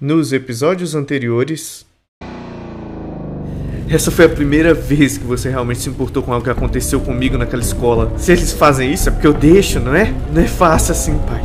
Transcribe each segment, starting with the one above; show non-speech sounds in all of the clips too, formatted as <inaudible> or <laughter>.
Nos episódios anteriores. Essa foi a primeira vez que você realmente se importou com algo que aconteceu comigo naquela escola. Se eles fazem isso é porque eu deixo, não é? Não é fácil assim, pai.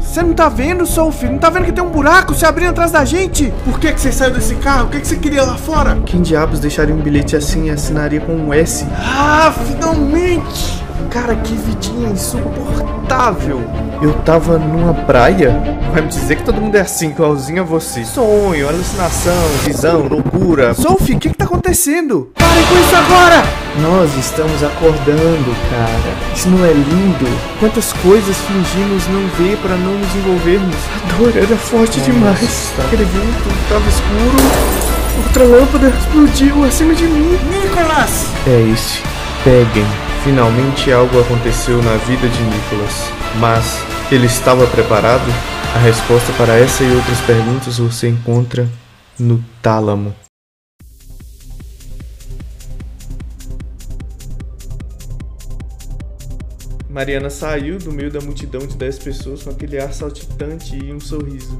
Você não tá vendo, Sophie? Não tá vendo que tem um buraco se abrindo atrás da gente? Por que, que você saiu desse carro? O que, que você queria lá fora? Quem diabos deixaria um bilhete assim e assinaria com um S? Ah, finalmente! Cara, que vidinha insuportável. Eu tava numa praia. Vai me dizer que todo mundo é assim, igualzinho a você. Sonho, alucinação, visão, loucura. Sophie, o que que tá acontecendo? Parem com isso agora! Nós estamos acordando, cara. Isso não é lindo? Quantas coisas fingimos não ver para não nos envolvermos? A dor era forte Nossa. demais. Aquele vento tava escuro. Outra lâmpada explodiu acima de mim. Nicolas! É esse. Peguem. Finalmente algo aconteceu na vida de Nicholas. Mas ele estava preparado? A resposta para essa e outras perguntas você encontra no tálamo. Mariana saiu do meio da multidão de dez pessoas com aquele ar saltitante e um sorriso.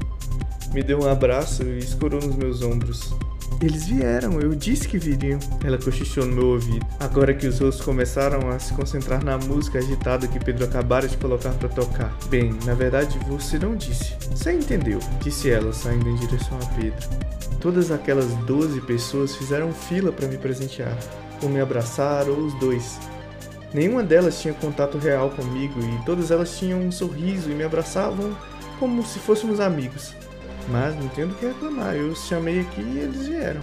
Me deu um abraço e escorou nos meus ombros. Eles vieram, eu disse que viriam. Ela cochichou no meu ouvido. Agora que os rostos começaram a se concentrar na música agitada que Pedro acabara de colocar para tocar. Bem, na verdade você não disse. Você entendeu, disse ela, saindo em direção a Pedro. Todas aquelas doze pessoas fizeram fila para me presentear, ou me abraçar, ou os dois. Nenhuma delas tinha contato real comigo e todas elas tinham um sorriso e me abraçavam como se fôssemos amigos. Mas não tenho do que reclamar, eu chamei aqui e eles vieram.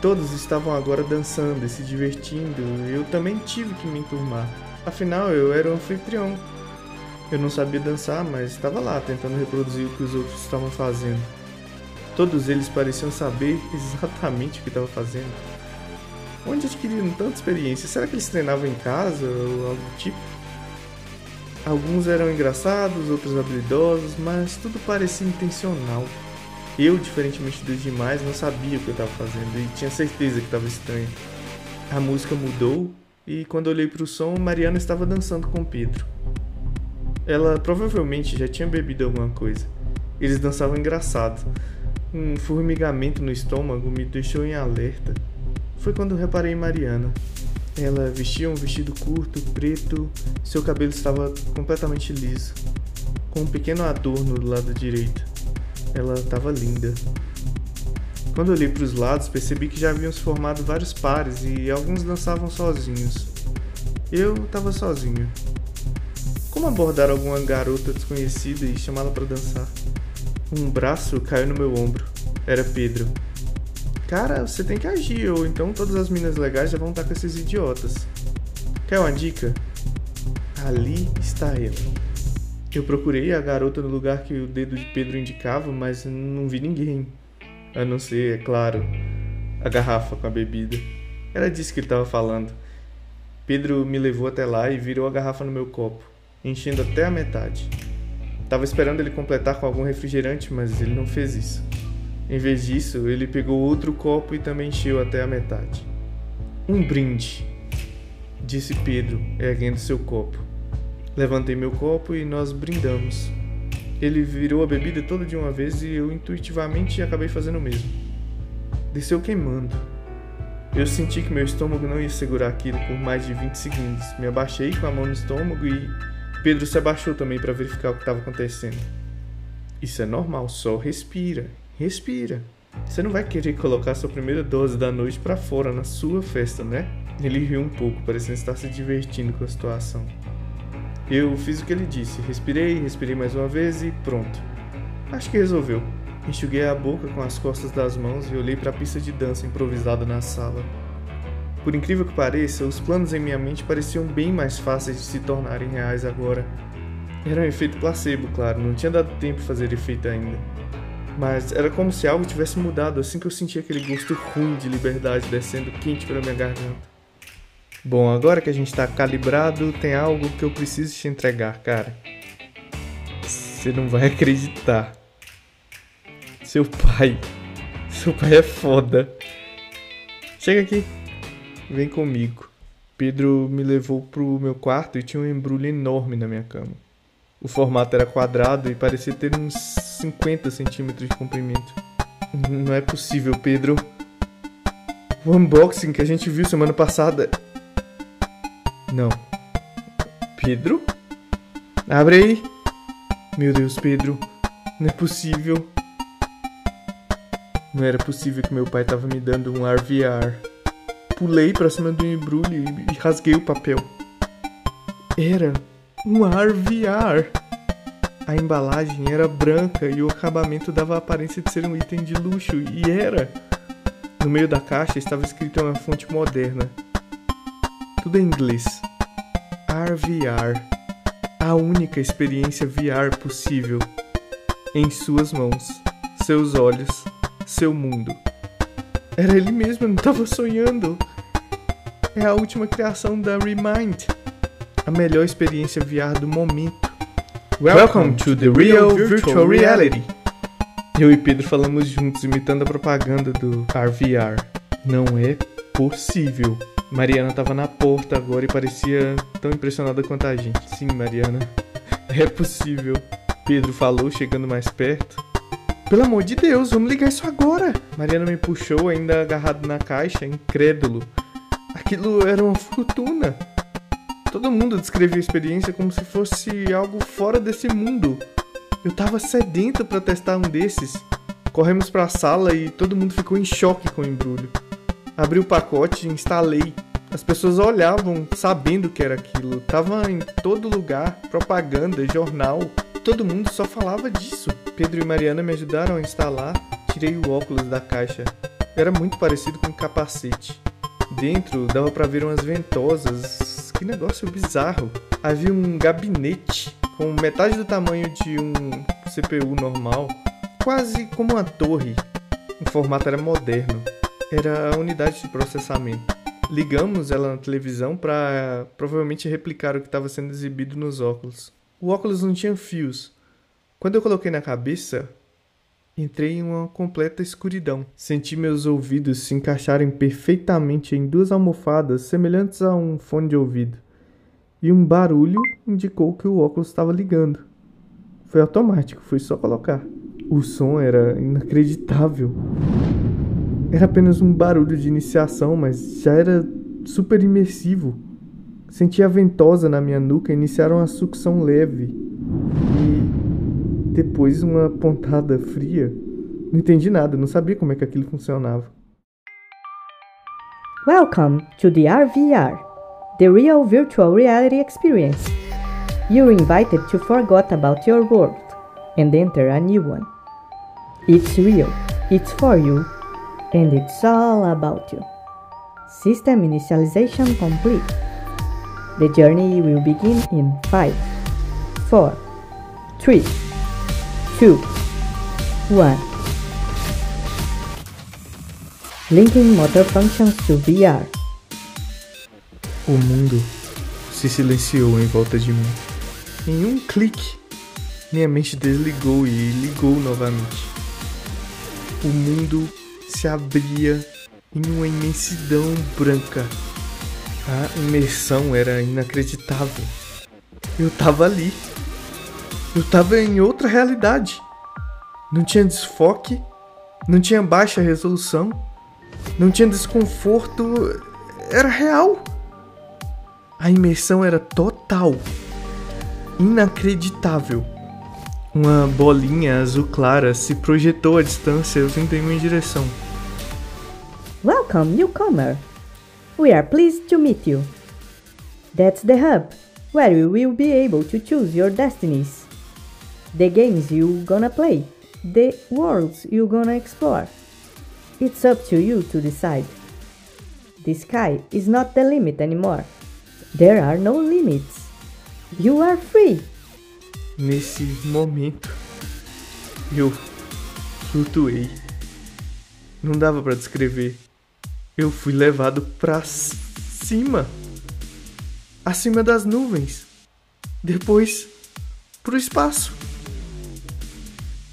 Todos estavam agora dançando e se divertindo, eu também tive que me enturmar. Afinal, eu era o anfitrião. Eu não sabia dançar, mas estava lá tentando reproduzir o que os outros estavam fazendo. Todos eles pareciam saber <laughs> exatamente o que estava fazendo. Onde adquiriram tanta experiência? Será que eles treinavam em casa ou algo do tipo? Alguns eram engraçados, outros habilidosos, mas tudo parecia intencional. Eu, diferentemente dos demais, não sabia o que eu estava fazendo e tinha certeza que estava estranho. A música mudou e quando olhei para o som, Mariana estava dançando com Pedro. Ela provavelmente já tinha bebido alguma coisa. Eles dançavam engraçado. Um formigamento no estômago me deixou em alerta. Foi quando reparei em Mariana. Ela vestia um vestido curto, preto, seu cabelo estava completamente liso, com um pequeno adorno do lado direito. Ela estava linda. Quando olhei para os lados, percebi que já haviam se formado vários pares e alguns dançavam sozinhos. Eu estava sozinho. Como abordar alguma garota desconhecida e chamá-la para dançar? Um braço caiu no meu ombro. Era Pedro. Cara, você tem que agir, ou então todas as minas legais já vão estar com esses idiotas. Quer uma dica? Ali está ela. Eu procurei a garota no lugar que o dedo de Pedro indicava, mas não vi ninguém. A não ser, é claro, a garrafa com a bebida. Era disso que ele estava falando. Pedro me levou até lá e virou a garrafa no meu copo, enchendo até a metade. Tava esperando ele completar com algum refrigerante, mas ele não fez isso. Em vez disso, ele pegou outro copo e também encheu até a metade. Um brinde, disse Pedro, erguendo seu copo. Levantei meu copo e nós brindamos. Ele virou a bebida toda de uma vez e eu intuitivamente acabei fazendo o mesmo. Desceu queimando. Eu senti que meu estômago não ia segurar aquilo por mais de 20 segundos. Me abaixei com a mão no estômago e Pedro se abaixou também para verificar o que estava acontecendo. Isso é normal, só respira. Respira. Você não vai querer colocar sua primeira dose da noite para fora na sua festa, né? Ele riu um pouco, parecendo estar se divertindo com a situação. Eu fiz o que ele disse, respirei, respirei mais uma vez e pronto. Acho que resolveu. Enxuguei a boca com as costas das mãos e olhei para a pista de dança improvisada na sala. Por incrível que pareça, os planos em minha mente pareciam bem mais fáceis de se tornarem reais agora. Era um efeito placebo, claro, não tinha dado tempo de fazer efeito ainda. Mas era como se algo tivesse mudado assim que eu senti aquele gosto ruim de liberdade descendo quente pela minha garganta. Bom, agora que a gente tá calibrado, tem algo que eu preciso te entregar, cara. Você não vai acreditar. Seu pai. Seu pai é foda. Chega aqui. Vem comigo. Pedro me levou pro meu quarto e tinha um embrulho enorme na minha cama. O formato era quadrado e parecia ter uns 50 centímetros de comprimento. Não é possível, Pedro. O unboxing que a gente viu semana passada. Não. Pedro? Abre aí. Meu Deus, Pedro. Não é possível. Não era possível que meu pai tava me dando um RVR. Pulei pra cima do embrulho e rasguei o papel. Era um RVR. A embalagem era branca e o acabamento dava a aparência de ser um item de luxo, e era. No meio da caixa estava escrito uma fonte moderna. Tudo em inglês. RVR. A única experiência VR possível. Em suas mãos, seus olhos, seu mundo. Era ele mesmo, eu não estava sonhando. É a última criação da Remind. A melhor experiência VR do momento. Welcome to the real virtual reality. Eu e Pedro falamos juntos imitando a propaganda do RVR. Não é possível. Mariana estava na porta agora e parecia tão impressionada quanto a gente. Sim, Mariana. <laughs> É possível. Pedro falou, chegando mais perto. Pelo amor de Deus, vamos ligar isso agora. Mariana me puxou, ainda agarrado na caixa, incrédulo. Aquilo era uma fortuna. Todo mundo descrevia a experiência como se fosse algo fora desse mundo. Eu tava sedento para testar um desses. Corremos para a sala e todo mundo ficou em choque com o embrulho. Abri o pacote e instalei. As pessoas olhavam sabendo que era aquilo. Tava em todo lugar, propaganda, jornal. Todo mundo só falava disso. Pedro e Mariana me ajudaram a instalar. Tirei o óculos da caixa. Era muito parecido com um capacete. Dentro dava para ver umas ventosas. Que negócio bizarro. Havia um gabinete com metade do tamanho de um CPU normal, quase como uma torre. O formato era moderno era a unidade de processamento. Ligamos ela na televisão para provavelmente replicar o que estava sendo exibido nos óculos. O óculos não tinha fios. Quando eu coloquei na cabeça, entrei em uma completa escuridão. Senti meus ouvidos se encaixarem perfeitamente em duas almofadas semelhantes a um fone de ouvido. E um barulho indicou que o óculos estava ligando. Foi automático, foi só colocar. O som era inacreditável. Era apenas um barulho de iniciação, mas já era super imersivo. Senti a ventosa na minha nuca iniciaram a sucção leve. Depois uma pontada fria. Não entendi nada, não sabia como é que aquilo funcionava. Welcome to the RVR, the real virtual reality experience. You're invited to forget about your world and enter a new one. It's real, it's for you, and it's all about you. System initialization complete. The journey will begin in 5, 4, 3, 2, 1. Linking motor functions to VR. O mundo se silenciou em volta de mim. Em um clique, minha mente desligou e ligou novamente. O mundo se abria em uma imensidão branca. A imersão era inacreditável. Eu tava ali. Eu tava em outra realidade. Não tinha desfoque, não tinha baixa resolução, não tinha desconforto, era real. A imersão era total, inacreditável. Uma bolinha azul clara se projetou à distância vindo em minha direção. Welcome, newcomer. We are pleased to meet you. That's the hub, where you will be able to choose your destinies. The games you gonna play, the worlds you gonna explore. It's up to you to decide. The sky is not the limit anymore. There are no limits. You are free. Nesse momento, eu flutuei. Não dava para descrever. Eu fui levado para cima, acima das nuvens, depois pro espaço.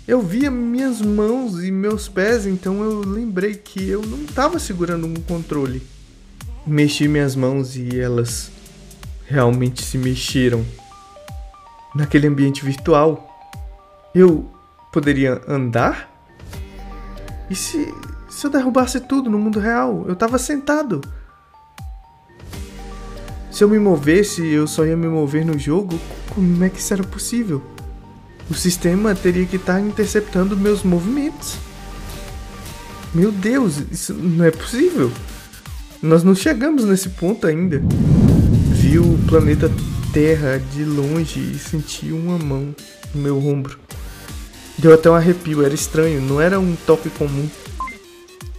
Eu via minhas mãos e meus pés, então eu lembrei que eu não estava segurando um controle. Mexi minhas mãos e elas realmente se mexeram naquele ambiente virtual, eu poderia andar? E se, se eu derrubasse tudo no mundo real? Eu tava sentado. Se eu me movesse, eu só ia me mover no jogo? Como é que isso era possível? O sistema teria que estar interceptando meus movimentos. Meu Deus, isso não é possível. Nós não chegamos nesse ponto ainda. Vi o planeta Terra de longe e senti uma mão no meu ombro. Deu até um arrepio, era estranho, não era um toque comum.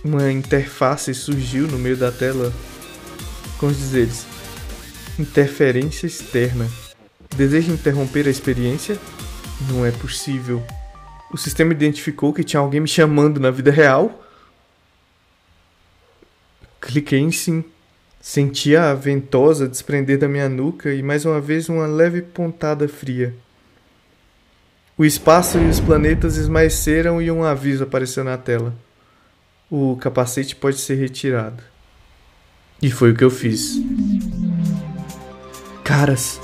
Uma interface surgiu no meio da tela com os dizeres: Interferência externa. Deseja interromper a experiência? Não é possível. O sistema identificou que tinha alguém me chamando na vida real? Cliquei em sim. Senti a ventosa desprender da minha nuca e mais uma vez uma leve pontada fria. O espaço e os planetas esmaeceram e um aviso apareceu na tela. O capacete pode ser retirado. E foi o que eu fiz. Caras.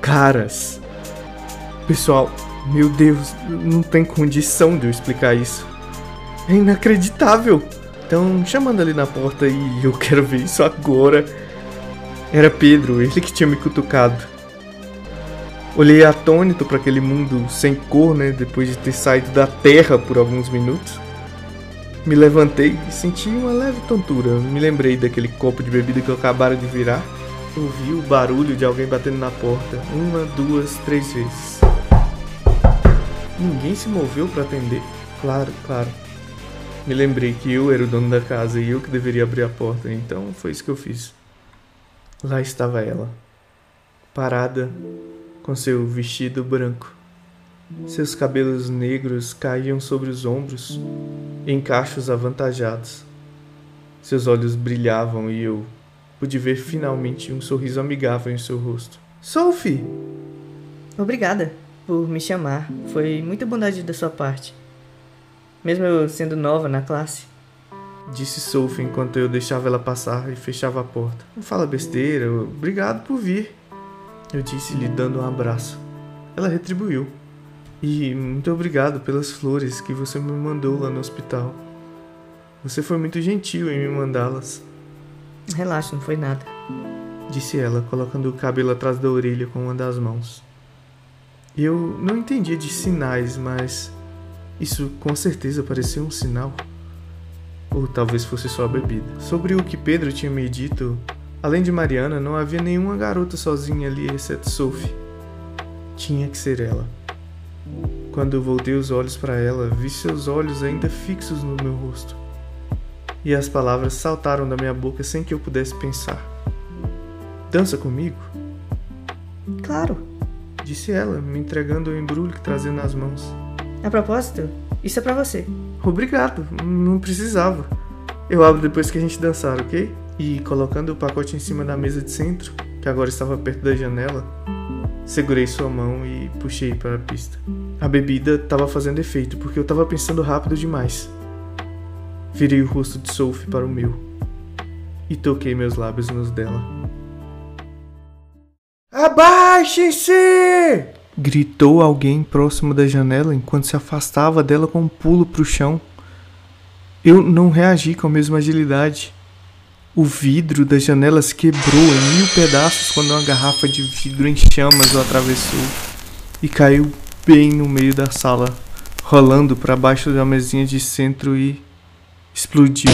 Caras. Pessoal, meu Deus, não tem condição de eu explicar isso. É inacreditável. Então, chamando ali na porta e eu quero ver isso agora. Era Pedro, ele que tinha me cutucado. Olhei atônito para aquele mundo sem cor, né, depois de ter saído da terra por alguns minutos. Me levantei e senti uma leve tontura. Me lembrei daquele copo de bebida que eu acabara de virar. Ouvi o barulho de alguém batendo na porta, uma, duas, três vezes. Ninguém se moveu para atender? Claro, claro. Me lembrei que eu era o dono da casa e eu que deveria abrir a porta, então foi isso que eu fiz. Lá estava ela, parada, com seu vestido branco. Seus cabelos negros caíam sobre os ombros, em cachos avantajados. Seus olhos brilhavam e eu pude ver finalmente um sorriso amigável em seu rosto. Sophie! Obrigada por me chamar. Foi muita bondade da sua parte mesmo eu sendo nova na classe. Disse Sophie enquanto eu deixava ela passar e fechava a porta. Não fala besteira, obrigado por vir. Eu disse lhe dando um abraço. Ela retribuiu. E muito obrigado pelas flores que você me mandou lá no hospital. Você foi muito gentil em me mandá-las. Relaxa, não foi nada. Disse ela, colocando o cabelo atrás da orelha com uma das mãos. Eu não entendia de sinais, mas isso com certeza parecia um sinal. Ou talvez fosse só a bebida. Sobre o que Pedro tinha me dito, além de Mariana, não havia nenhuma garota sozinha ali exceto Sophie. Tinha que ser ela. Quando voltei os olhos para ela, vi seus olhos ainda fixos no meu rosto. E as palavras saltaram da minha boca sem que eu pudesse pensar. Dança comigo? Claro, disse ela, me entregando o embrulho que trazia nas mãos. A propósito, isso é para você. Obrigado, não precisava. Eu abro depois que a gente dançar, ok? E colocando o pacote em cima da mesa de centro, que agora estava perto da janela, segurei sua mão e puxei para a pista. A bebida estava fazendo efeito porque eu estava pensando rápido demais. Virei o rosto de Sophie para o meu e toquei meus lábios nos dela. Abaixem-se! Gritou alguém próximo da janela enquanto se afastava dela com um pulo para o chão. Eu não reagi com a mesma agilidade. O vidro das janelas quebrou em mil pedaços quando uma garrafa de vidro em chamas o atravessou e caiu bem no meio da sala, rolando para baixo da mesinha de centro e explodiu.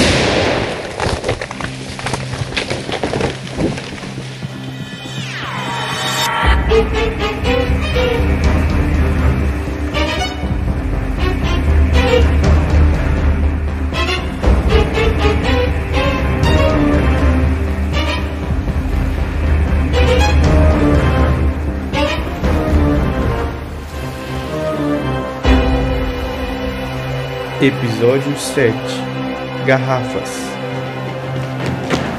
Episódio 7 Garrafas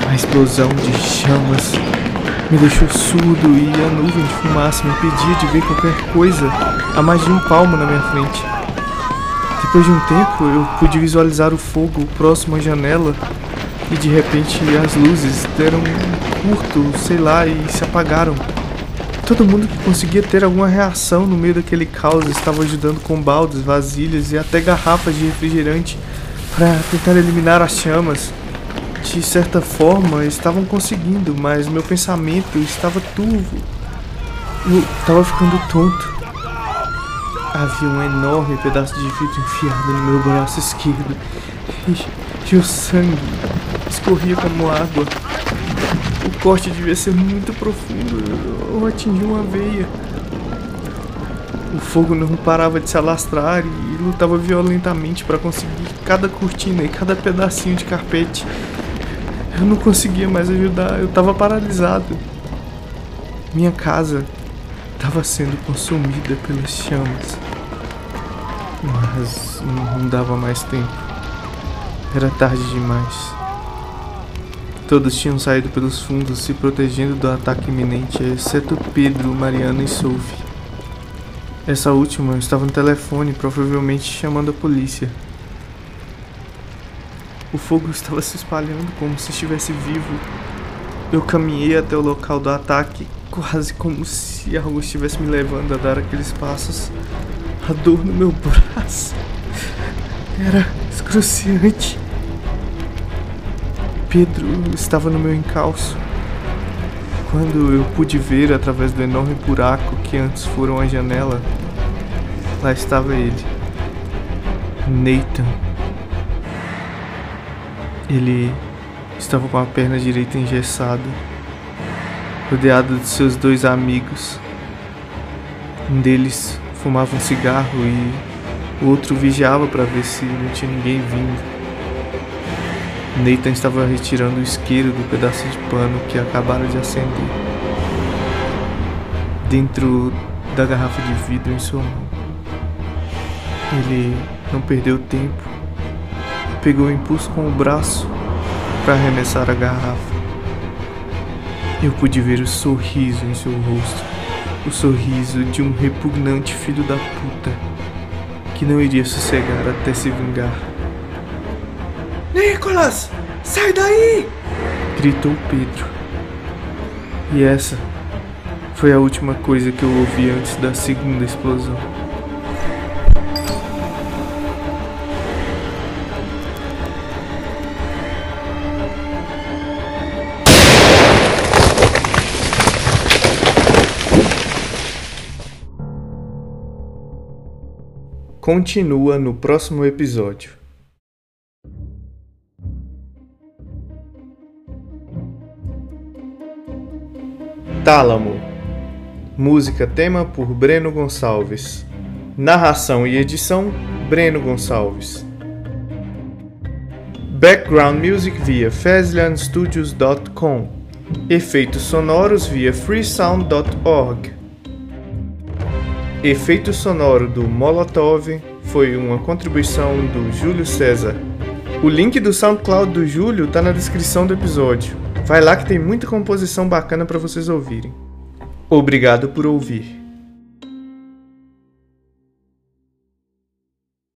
A explosão de chamas me deixou surdo e a nuvem de fumaça me impedia de ver qualquer coisa a mais de um palmo na minha frente. Depois de um tempo, eu pude visualizar o fogo próximo à janela e de repente as luzes deram um curto, sei lá, e se apagaram. Todo mundo que conseguia ter alguma reação no meio daquele caos estava ajudando com baldes, vasilhas e até garrafas de refrigerante para tentar eliminar as chamas. De certa forma, estavam conseguindo, mas meu pensamento estava turvo. Eu estava ficando tonto. Havia um enorme pedaço de vidro enfiado no meu braço esquerdo e, e o sangue escorria como água. O corte devia ser muito profundo ou atingiu uma veia. O fogo não parava de se alastrar e lutava violentamente para conseguir cada cortina e cada pedacinho de carpete. Eu não conseguia mais ajudar, eu estava paralisado. Minha casa estava sendo consumida pelas chamas. Mas não dava mais tempo. Era tarde demais. Todos tinham saído pelos fundos, se protegendo do ataque iminente, exceto Pedro, Mariana e Sophie. Essa última estava no telefone, provavelmente chamando a polícia. O fogo estava se espalhando como se estivesse vivo. Eu caminhei até o local do ataque, quase como se algo estivesse me levando a dar aqueles passos. A dor no meu braço era excruciante. Pedro estava no meu encalço. Quando eu pude ver através do enorme buraco que antes foram a janela, lá estava ele. Nathan. Ele estava com a perna direita engessada, rodeado de seus dois amigos. Um deles fumava um cigarro e o outro vigiava para ver se não tinha ninguém vindo. Nathan estava retirando o isqueiro do pedaço de pano que acabaram de acender. Dentro da garrafa de vidro em sua mão. Ele não perdeu tempo. Pegou o impulso com o braço para arremessar a garrafa. Eu pude ver o sorriso em seu rosto. O sorriso de um repugnante filho da puta que não iria sossegar até se vingar. Nicolas! Sai daí! gritou Pedro. E essa foi a última coisa que eu ouvi antes da segunda explosão. Continua no próximo episódio. Tálamo. Música tema por Breno Gonçalves. Narração e edição Breno Gonçalves. Background music via FazlianStudios.com. Efeitos sonoros via freesound.org. Efeito sonoro do Molotov foi uma contribuição do Júlio César. O link do SoundCloud do Júlio está na descrição do episódio. Vai lá que tem muita composição bacana para vocês ouvirem. Obrigado por ouvir.